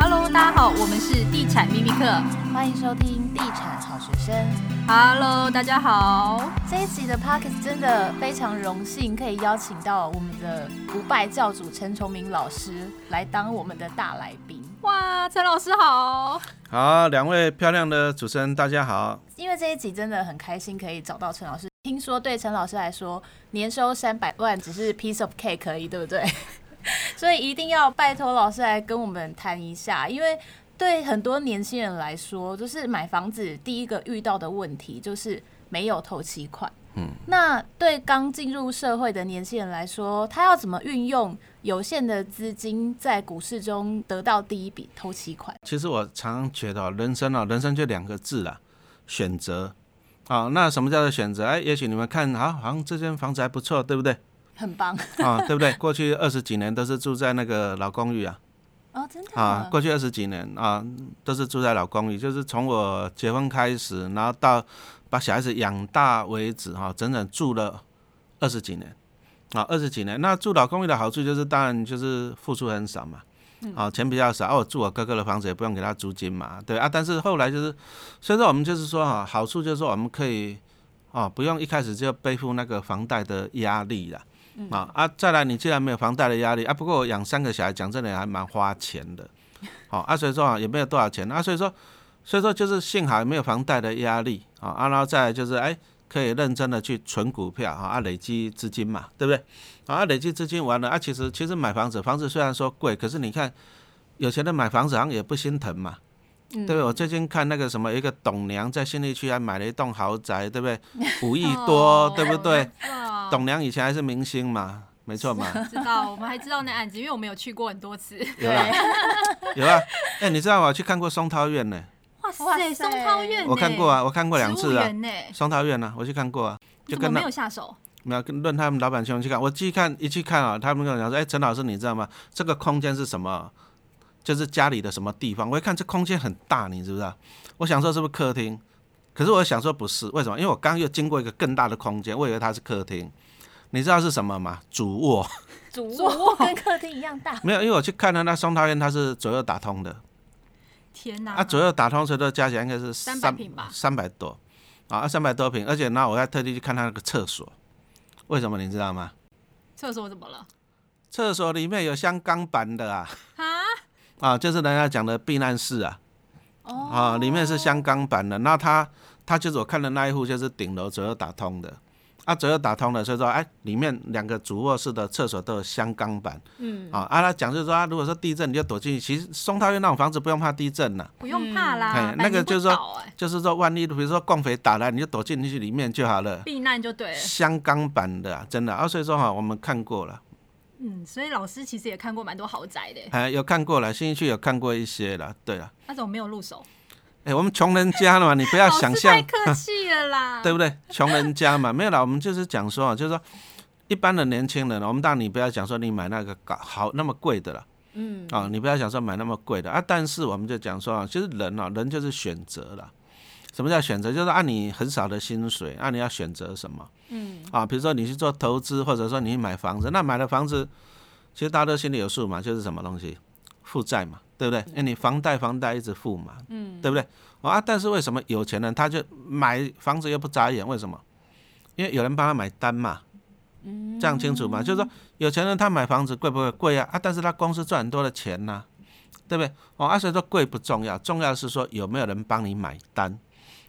Hello，大家好，我们是地产秘密课，欢迎收听地产好学生。Hello，大家好。这一集的 Podcast 真的非常荣幸，可以邀请到我们的不败教主陈崇明老师来当我们的大来宾。哇，陈老师好。好，两位漂亮的主持人，大家好。因为这一集真的很开心，可以找到陈老师。听说对陈老师来说，年收三百万只是 piece of cake 可以，对不对？所以一定要拜托老师来跟我们谈一下，因为对很多年轻人来说，就是买房子第一个遇到的问题就是没有头期款。嗯，那对刚进入社会的年轻人来说，他要怎么运用有限的资金在股市中得到第一笔头期款？其实我常常觉得，人生啊，人生就两个字啊，选择。好，那什么叫做选择？哎，也许你们看，好，好像这间房子还不错，对不对？很棒啊，对不对？过去二十几年都是住在那个老公寓啊。哦，真的啊，过去二十几年啊，都是住在老公寓，就是从我结婚开始，然后到把小孩子养大为止，哈，整整住了二十几年啊，二十几年。那住老公寓的好处就是，当然就是付出很少嘛，啊，钱比较少。我，住我哥哥的房子也不用给他租金嘛，对啊。但是后来就是，所以说我们就是说哈，好处就是说我们可以啊，不用一开始就背负那个房贷的压力了。啊啊！再来，你既然没有房贷的压力啊，不过我养三个小孩，讲真的还蛮花钱的。好 啊，所以说啊，也没有多少钱啊，所以说，所以说就是幸好没有房贷的压力啊，然后再来就是哎，可以认真的去存股票啊，累积资金嘛，对不对？啊，累积资金完了啊，其实其实买房子，房子虽然说贵，可是你看有钱人买房子好像也不心疼嘛，对不对？我最近看那个什么，一个董娘在新力区还买了一栋豪宅，对不对？五亿多，对不对？董娘以前还是明星嘛，没错嘛。知道，我们还知道那案子，因为我们有去过很多次。有啊，有啊。哎，你知道我去看过松涛院呢？哇塞，松涛院！我看过啊，我看过两次啊。松涛院呢，我去看过啊。就跟没有下手？没有，跟论他们老板兄去看。我去看一去看啊，他们跟我讲说：“哎，陈老师，你知道吗？这个空间是什么？就是家里的什么地方？”我一看这空间很大，你知不知道？我想说是不是客厅？可是我想说不是，为什么？因为我刚又经过一个更大的空间，我以为它是客厅。你知道是什么吗？主卧。主卧 跟客厅一样大。没有，因为我去看了那松涛苑，它是左右打通的。天哪！啊，左右打通，所以都加起来应该是三百平吧？三百多，啊，三百多平，而且那我还特地去看他那个厕所，为什么你知道吗？厕所怎么了？厕所里面有镶钢板的啊！啊？啊，就是人家讲的避难室啊。哦。啊，里面是镶钢板的，那他他就是我看的那一户，就是顶楼左右打通的。啊，左右打通了，所以说，哎，里面两个主卧室的厕所都有镶钢板。嗯。啊，啊，他讲就是说，啊，如果说地震，你就躲进去。其实松涛院那种房子不用怕地震了。不用怕啦。哎，那个就是说，就是说，万一比如说共匪打来，你就躲进去里面就好了。避难就对了。镶钢板的，真的啊，所以说哈，我们看过了。嗯，所以老师其实也看过蛮多豪宅的。哎，有看过了，新一区有看过一些了，对了。那怎么没有入手？哎、欸，我们穷人家了嘛，你不要想象，太客气了啦，对不对？穷人家嘛，没有啦，我们就是讲说啊，就是说一般的年轻人，我们当然你不要讲说你买那个高好那么贵的了，嗯，啊，你不要想说买那么贵的。啊，但是我们就讲说啊，其实人啊，人就是选择了。什么叫选择？就是按你很少的薪水，按你要选择什么，嗯，啊，比如说你去做投资，或者说你去买房子，那买了房子，其实大家都心里有数嘛，就是什么东西，负债嘛。对不对？因为你房贷房贷一直付嘛，嗯，对不对？啊，但是为什么有钱人他就买房子又不眨眼？为什么？因为有人帮他买单嘛，嗯，这样清楚吗？就是说有钱人他买房子贵不贵？贵啊！啊，但是他公司赚很多的钱呐，啊，对不对？哦，啊，所以说贵不重要，重要是说有没有人帮你买单，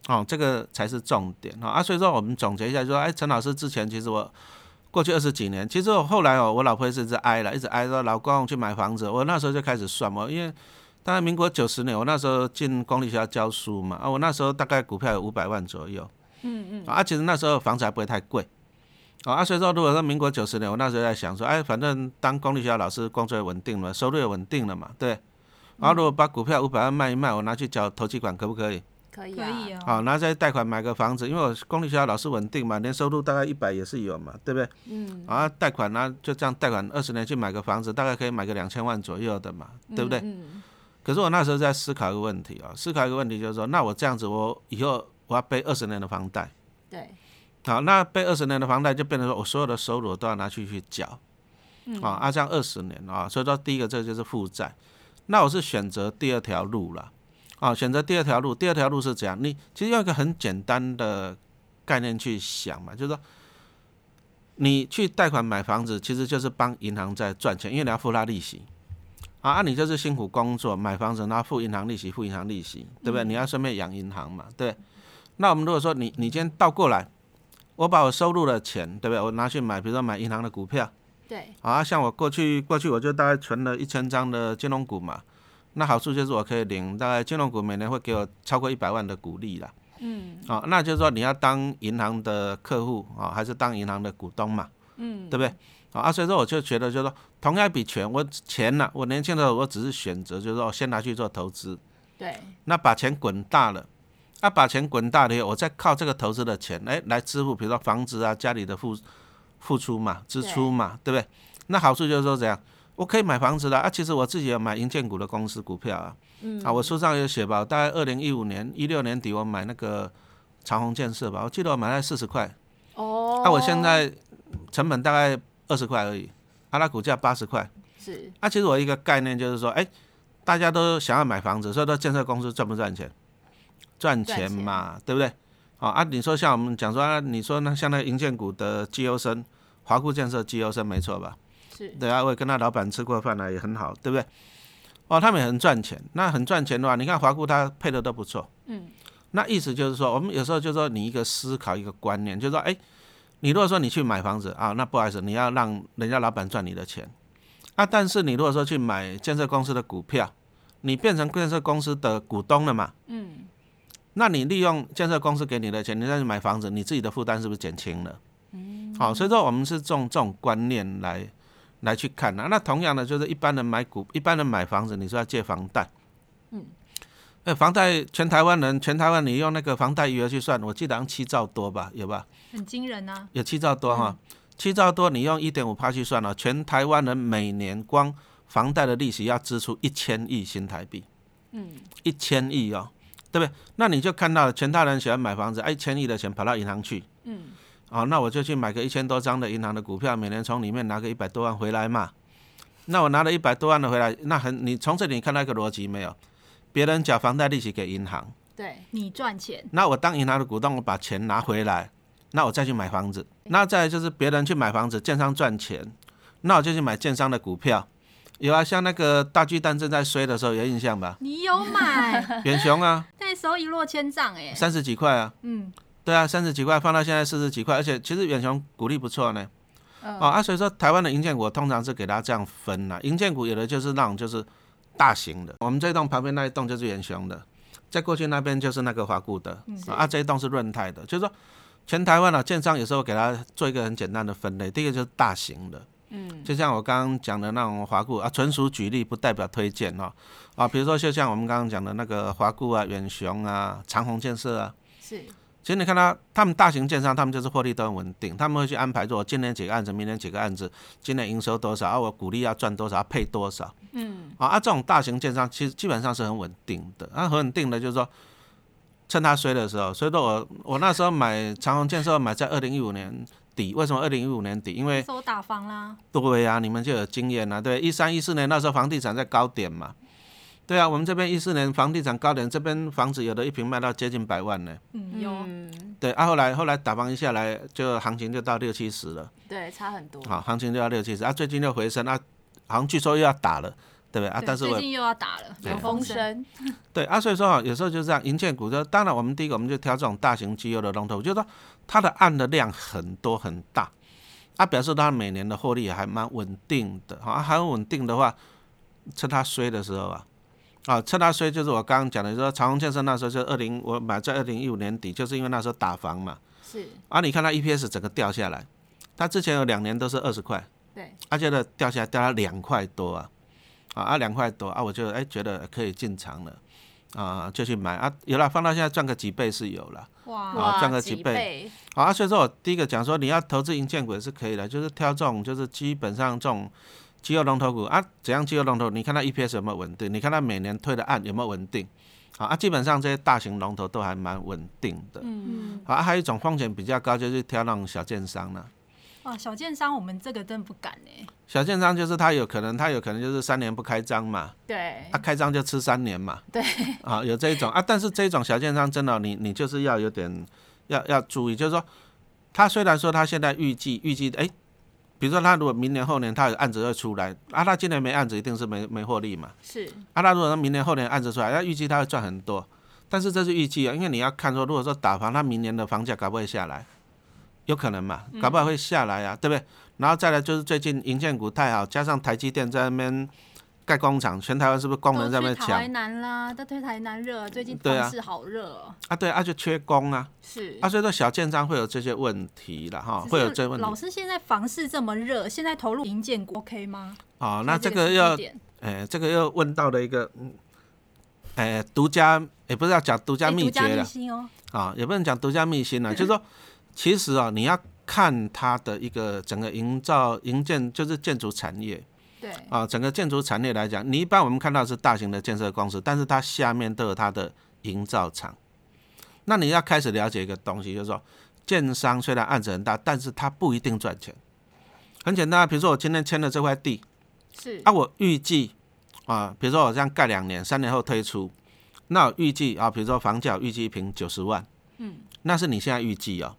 哦，这个才是重点啊！所以说我们总结一下，就说，哎，陈老师之前其实我。过去二十几年，其实我后来哦，我老婆一直挨了，一直挨说老公去买房子。我那时候就开始算嘛，因为大概民国九十年，我那时候进公立学校教书嘛，啊，我那时候大概股票有五百万左右，嗯嗯，啊，其实那时候房子还不会太贵，啊，所以说如果说民国九十年，我那时候在想说，哎，反正当公立学校老师工作也稳定了，收入也稳定了嘛，对，然后如果把股票五百万卖一卖，我拿去缴头期款可不可以？可以啊，好，拿再贷款买个房子，因为我公立学校老师稳定嘛，年收入大概一百也是有嘛，对不对？嗯，啊，贷款呢就这样贷款二十年去买个房子，大概可以买个两千万左右的嘛，对不对？嗯。可是我那时候在思考一个问题啊，思考一个问题就是说，那我这样子，我以后我要背二十年的房贷。对。好，那背二十年的房贷就变成说我所有的收入我都要拿去去缴。嗯、啊，啊，这样二十年啊，所以说第一个这个就是负债，那我是选择第二条路了，啊，选择第二条路，第二条路是怎样？你其实用一个很简单的概念去想嘛，就是说，你去贷款买房子，其实就是帮银行在赚钱，因为你要付他利息，啊，啊，你就是辛苦工作买房子，然后付银行利息，付银行利息，对不对？你要顺便养银行嘛，对。那我们如果说你你今天倒过来，我把我收入的钱，对不对？我拿去买，比如说买银行的股票，对。啊，像我过去过去我就大概存了一千张的金融股嘛，那好处就是我可以领大概金融股每年会给我超过一百万的股利啦。嗯。啊，那就是说你要当银行的客户啊，还是当银行的股东嘛？嗯。对不对？啊，所以说我就觉得就是说，同样一笔钱，我钱呢、啊，我年轻的时候我只是选择就是说先拿去做投资。对。那把钱滚大了。那、啊、把钱滚大了以后，我再靠这个投资的钱，哎，来支付，比如说房子啊、家里的付付出嘛、支出嘛，对，不对？那好处就是说怎样，我可以买房子的啊。其实我自己有买银建股的公司股票啊，嗯，啊，我书上有写吧，大概二零一五年、一六年底我买那个长虹建设吧，我记得我买在四十块，哦，那、啊、我现在成本大概二十块而已，啊，那股价八十块，是，啊，其实我一个概念就是说，哎，大家都想要买房子，所以说建设公司赚不赚钱？赚钱嘛，钱对不对？啊啊，你说像我们讲说，啊、你说那像那银建股的绩优生，华固建设绩优生没错吧？是，对啊，我也跟他老板吃过饭了，也很好，对不对？哦，他们也很赚钱，那很赚钱的话，你看华固他配的都不错，嗯，那意思就是说，我们有时候就是说你一个思考一个观念，就是说，哎，你如果说你去买房子啊，那不好意思，你要让人家老板赚你的钱，啊，但是你如果说去买建设公司的股票，你变成建设公司的股东了嘛，嗯。那你利用建设公司给你的钱，你再去买房子，你自己的负担是不是减轻了？嗯，好，所以说我们是这种这种观念来来去看啊。那同样的，就是一般人买股，一般人买房子，你说要借房贷，嗯，哎，房贷全台湾人，全台湾你用那个房贷余额去算，我记得好像七兆多吧，有吧？很惊人啊！有七兆多哈，七兆多，你用一点五趴去算了，全台湾人每年光房贷的利息要支出一千亿新台币，嗯，一千亿哦。对不对？那你就看到全台人喜欢买房子，一千亿的钱跑到银行去，嗯，哦，那我就去买个一千多张的银行的股票，每年从里面拿个一百多万回来嘛。那我拿了一百多万的回来，那很，你从这里看到一个逻辑没有？别人缴房贷利息给银行，对，你赚钱。那我当银行的股东，我把钱拿回来，那我再去买房子。那再来就是别人去买房子，建商赚钱，那我就去买建商的股票。有啊，像那个大巨蛋正在衰的时候，有印象吧？你有买 远雄啊？那时候一落千丈哎，三十几块啊。嗯，对啊，三十几块放到现在四十几块，而且其实远雄股利不错呢。哦，哦啊，所以说台湾的银建股通常是给它这样分呐，银建股有的就是那种就是大型的，我们这栋旁边那一栋就是远雄的，在过去那边就是那个华固的，嗯、啊这一栋是润泰的，就是说全台湾啊，建商有时候给它做一个很简单的分类，第一个就是大型的。嗯，就像我刚刚讲的那种华固啊，纯属举例，不代表推荐哦。啊，比如说就像我们刚刚讲的那个华固啊、远雄啊、长虹建设啊，是。其实你看他，他们大型建商，他们就是获利都很稳定，他们会去安排说，今年几个案子，明年几个案子，今年营收多少啊，我股利要赚多少，要配多少。嗯。啊，啊，这种大型建商其实基本上是很稳定的，啊，很稳定的，就是说，趁它衰的时候，所以说我我那时候买长虹建设，买在二零一五年。底为什么二零一五年底？因为都打房啦。对呀、啊，你们就有经验了。对，一三一四年那时候房地产在高点嘛。对啊，我们这边一四年房地产高点，这边房子有的一平卖到接近百万呢。嗯，有。对啊，后来后来打房一下来，就行情就到六七十了。对，差很多。好，行情就要六七十啊，最近又回升啊，好像据说又要打了，对不对啊？但是我最近又要打了，有风声。对啊，所以说啊，有时候就是这样，银建股就当然我们第一个我们就挑这种大型绩优的龙头，就是说它的案的量很多很大。它、啊、表示它每年的获利还蛮稳定的，啊，还稳定的话，趁它衰的时候啊，啊，趁它衰就是我刚刚讲的，就是说长虹建设那时候就二零，我买在二零一五年底，就是因为那时候打房嘛，是，啊，你看它 EPS 整个掉下来，它之前有两年都是二十块，对，而且呢掉下来掉到两块多啊，啊，啊两块多啊，我就哎觉得可以进场了。啊，就去买啊，有了，放到现在赚个几倍是有了，哇，赚个几倍，好啊。所以说我第一个讲说，你要投资银建股也是可以的，就是挑这种，就是基本上这种绩优龙头股啊，怎样绩优龙头？你看它 EPS 有没有稳定？你看它每年推的案有没有稳定？好啊，基本上这些大型龙头都还蛮稳定的。嗯，好啊，还有一种风险比较高，就是挑那种小建商了。哇，小建商我们这个真不敢呢。小建商就是他有可能，他有可能就是三年不开张嘛。对。他、啊、开张就吃三年嘛。对。啊，有这一种啊，但是这种小建商真的，你你就是要有点要要注意，就是说，他虽然说他现在预计预计哎，比如说他如果明年后年他有案子会出来啊，他今年没案子一定是没没获利嘛。是。啊，他如果说明年后年案子出来，他预计他会赚很多，但是这是预计啊，因为你要看说，如果说打房，他明年的房价搞不会下来。有可能嘛，搞不好会下来啊，嗯、对不对？然后再来就是最近银建股太好，加上台积电在那边盖工厂，全台湾是不是工人在那边抢？台南啦，都推台南热，最近房市好热哦。啊，对啊，就缺工啊。是。啊，所以说小建商会有这些问题了哈，会有这些问题。老师，现在房市这么热，现在投入营建股 OK 吗？哦，那这个要，哎，这个又问到了一个，嗯，哎，独家也不是要讲独家秘诀了，啊、哦，也不能讲独家秘辛了，就是说。其实啊，你要看它的一个整个营造、营建，就是建筑产业。对。啊，整个建筑产业来讲，你一般我们看到是大型的建设公司，但是它下面都有它的营造厂。那你要开始了解一个东西，就是说，建商虽然案子很大，但是它不一定赚钱。很简单，比如说我今天签了这块地，是。啊，我预计啊，比如说我这样盖两年，三年后推出，那我预计啊，比如说房价预计一平九十万，嗯，那是你现在预计哦。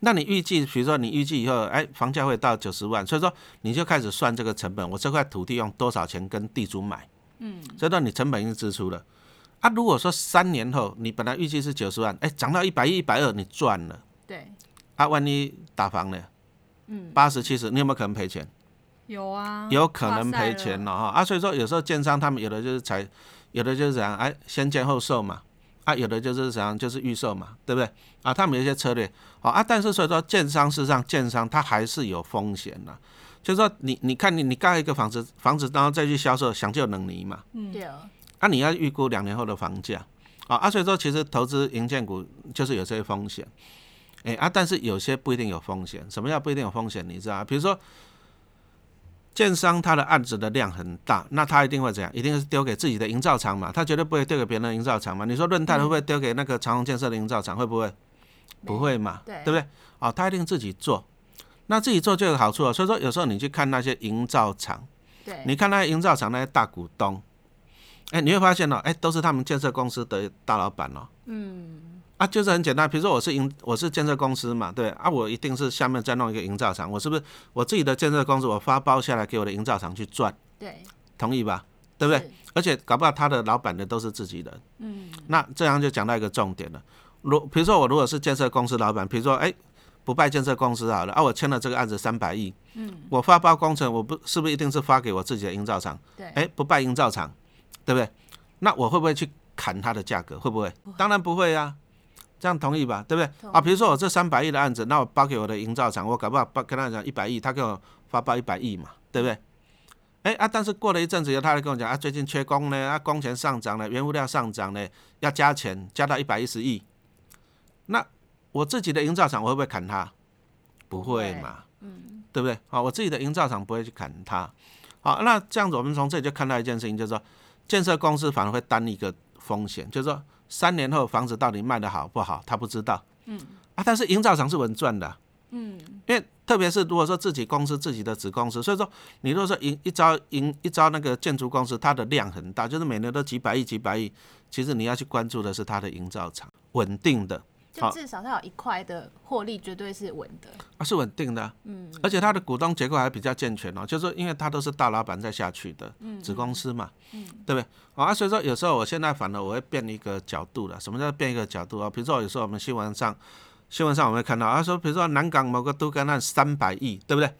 那你预计，比如说你预计以后，哎，房价会到九十万，所以说你就开始算这个成本，我这块土地用多少钱跟地主买，嗯，所以说你成本已经支出了。啊，如果说三年后你本来预计是九十万，哎，涨到一百一、一百二，你赚了，对，啊，万一打房呢？嗯，八十七十，你有没有可能赔钱？有啊，有可能赔钱了哈。啊，所以说有时候建商他们有的就是才，有的就是怎样，哎，先建后售嘛。啊，有的就是怎样，就是预售嘛，对不对？啊，他们有一些策略，好啊，但是所以说，建商事实上，建商它还是有风险的，就是说你，你你看你你盖一个房子，房子然后再去销售，想就能离嘛，嗯，对啊，啊，你要预估两年后的房价，啊，啊，所以说其实投资银建股就是有这些风险，哎啊，但是有些不一定有风险，什么叫不一定有风险？你知道，比如说。建商他的案子的量很大，那他一定会怎样？一定是丢给自己的营造厂嘛，他绝对不会丢给别人的营造厂嘛。你说润泰会不会丢给那个长虹建设的营造厂？会不会？不会嘛，对，对不对？哦，他一定自己做，那自己做就有好处了。所以说有时候你去看那些营造厂，对，你看那些营造厂那些大股东，哎，你会发现哦，哎，都是他们建设公司的大老板哦，嗯。啊，就是很简单，比如说我是营，我是建设公司嘛，对啊，我一定是下面再弄一个营造厂，我是不是我自己的建设公司，我发包下来给我的营造厂去赚，对，同意吧？对不对？而且搞不好他的老板的都是自己人，嗯，那这样就讲到一个重点了。如比如说我如果是建设公司老板，比如说哎，不拜建设公司好了，啊，我签了这个案子三百亿，嗯，我发包工程，我不是不是一定是发给我自己的营造厂？对，哎，不拜营造厂，对不对？那我会不会去砍他的价格？会不会？当然不会呀。这样同意吧，对不对？啊，比如说我这三百亿的案子，那我包给我的营造厂，我搞不好包跟他讲一百亿，他给我发包一百亿嘛，对不对？哎啊，但是过了一阵子以后，他来跟我讲啊，最近缺工呢，啊，工钱上涨了，原物料上涨了，要加钱，加到一百一十亿。那我自己的营造厂，我会不会砍他？不会嘛，嗯，对不对？啊，我自己的营造厂不会去砍他。好，那这样子，我们从这里就看到一件事情，就是说，建设公司反而会担一个风险，就是说。三年后房子到底卖的好不好，他不知道。嗯啊，但是营造厂是稳赚的。嗯，因为特别是如果说自己公司自己的子公司，所以说你如果说营一招营一招那个建筑公司，它的量很大，就是每年都几百亿几百亿，其实你要去关注的是它的营造厂稳定的。就至少它有一块的获利绝对是稳的。啊，是稳定的，嗯，而且它的股东结构还比较健全哦，就是因为它都是大老板在下去的，嗯，子公司嘛，嗯，对不对？啊，所以说有时候我现在反而我会变一个角度了，什么叫变一个角度啊？比如说有时候我们新闻上新闻上我们会看到啊，说比如说南港某个都干案三百亿，对不对？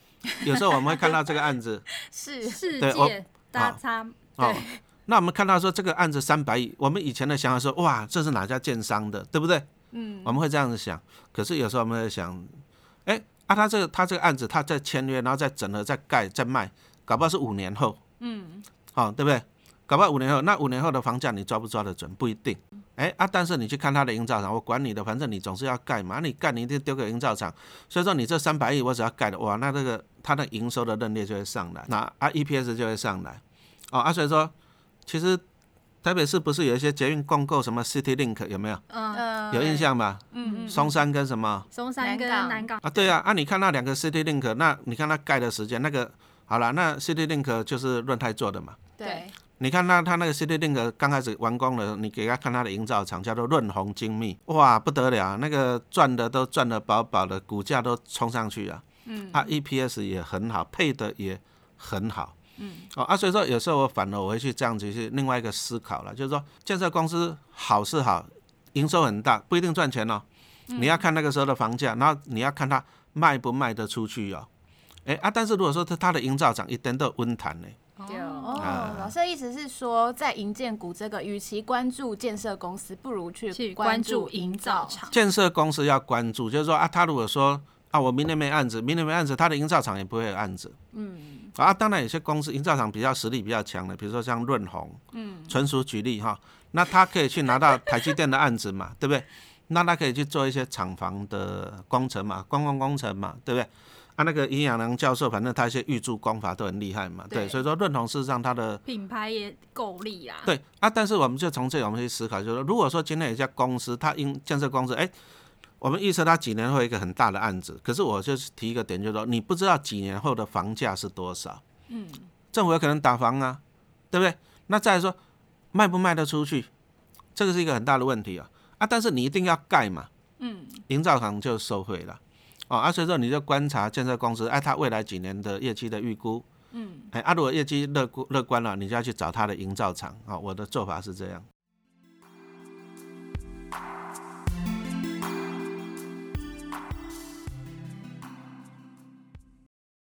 有时候我们会看到这个案子。是。世界大差，对，那我们看到说这个案子三百亿，我们以前的想法说哇，这是哪家建商的，对不对？嗯，我们会这样子想，可是有时候我们会想，哎，啊，他这个他这个案子，他在签约，然后再整合、再盖、再卖，搞不好是五年后，嗯，好、哦，对不对？搞不好五年后，那五年后的房价你抓不抓得准？不一定，哎啊，但是你去看他的营造厂，我管你的，反正你总是要盖嘛，你盖你一定丢给营造厂，所以说你这三百亿我只要盖了，哇，那这个它的营收的认列就会上来，那啊 EPS 就会上来，哦啊，所以说其实台北市不是有一些捷运共构什么 City Link 有没有？嗯，有印象吧？嗯嗯，松山跟什么？松山跟南港啊，对啊，啊，你看那两个 City Link，那你看它盖的时间，那个好了，那 City Link 就是润泰做的嘛。对。你看那它那个 City Link 刚开始完工了，你给他看它的营造厂叫做润鸿精密，哇，不得了，那个赚的都赚的饱饱的，股价都冲上去啊。嗯。啊，EPS 也很好，配的也很好。嗯。哦啊，所以说有时候我反而我会去这样子去另外一个思考了，就是说建设公司好是好，营收很大，不一定赚钱哦。你要看那个时候的房价，然后你要看它卖不卖得出去哦。哎啊，但是如果说它它的营造厂一点都温谈呢。哦，老师的意思是说，在营建股这个，与其关注建设公司，不如去关注营造厂。建设公司要关注，就是说啊，他如果说啊，我明年没案子，明年没案子，他的营造厂也不会有案子。嗯。啊，当然有些公司营造厂比较实力比较强的，比如说像润鸿，嗯，纯属举例哈，那他可以去拿到台积电的案子嘛，对不对？那他可以去做一些厂房的工程嘛，观光工程嘛，对不对？啊、那个尹亚能教授，反正他一些预祝光法都很厉害嘛，对，对，所以说润鸿事实上他的品牌也够力啊。对啊，但是我们就从这里我们去思考，就是说如果说今天有一家公司，它因建设公司，哎、欸，我们预测它几年会有一个很大的案子，可是我就是提一个点，就是说你不知道几年后的房价是多少，嗯，政府有可能打房啊，对不对？那再来说卖不卖得出去，这个是一个很大的问题啊，啊，但是你一定要盖嘛，嗯，营造厂就收回了。哦，啊，所以说你就观察建设公司，哎，它未来几年的业绩的预估，嗯，哎，啊，如果业绩乐观乐观了，你就要去找它的营造厂，啊，我的做法是这样。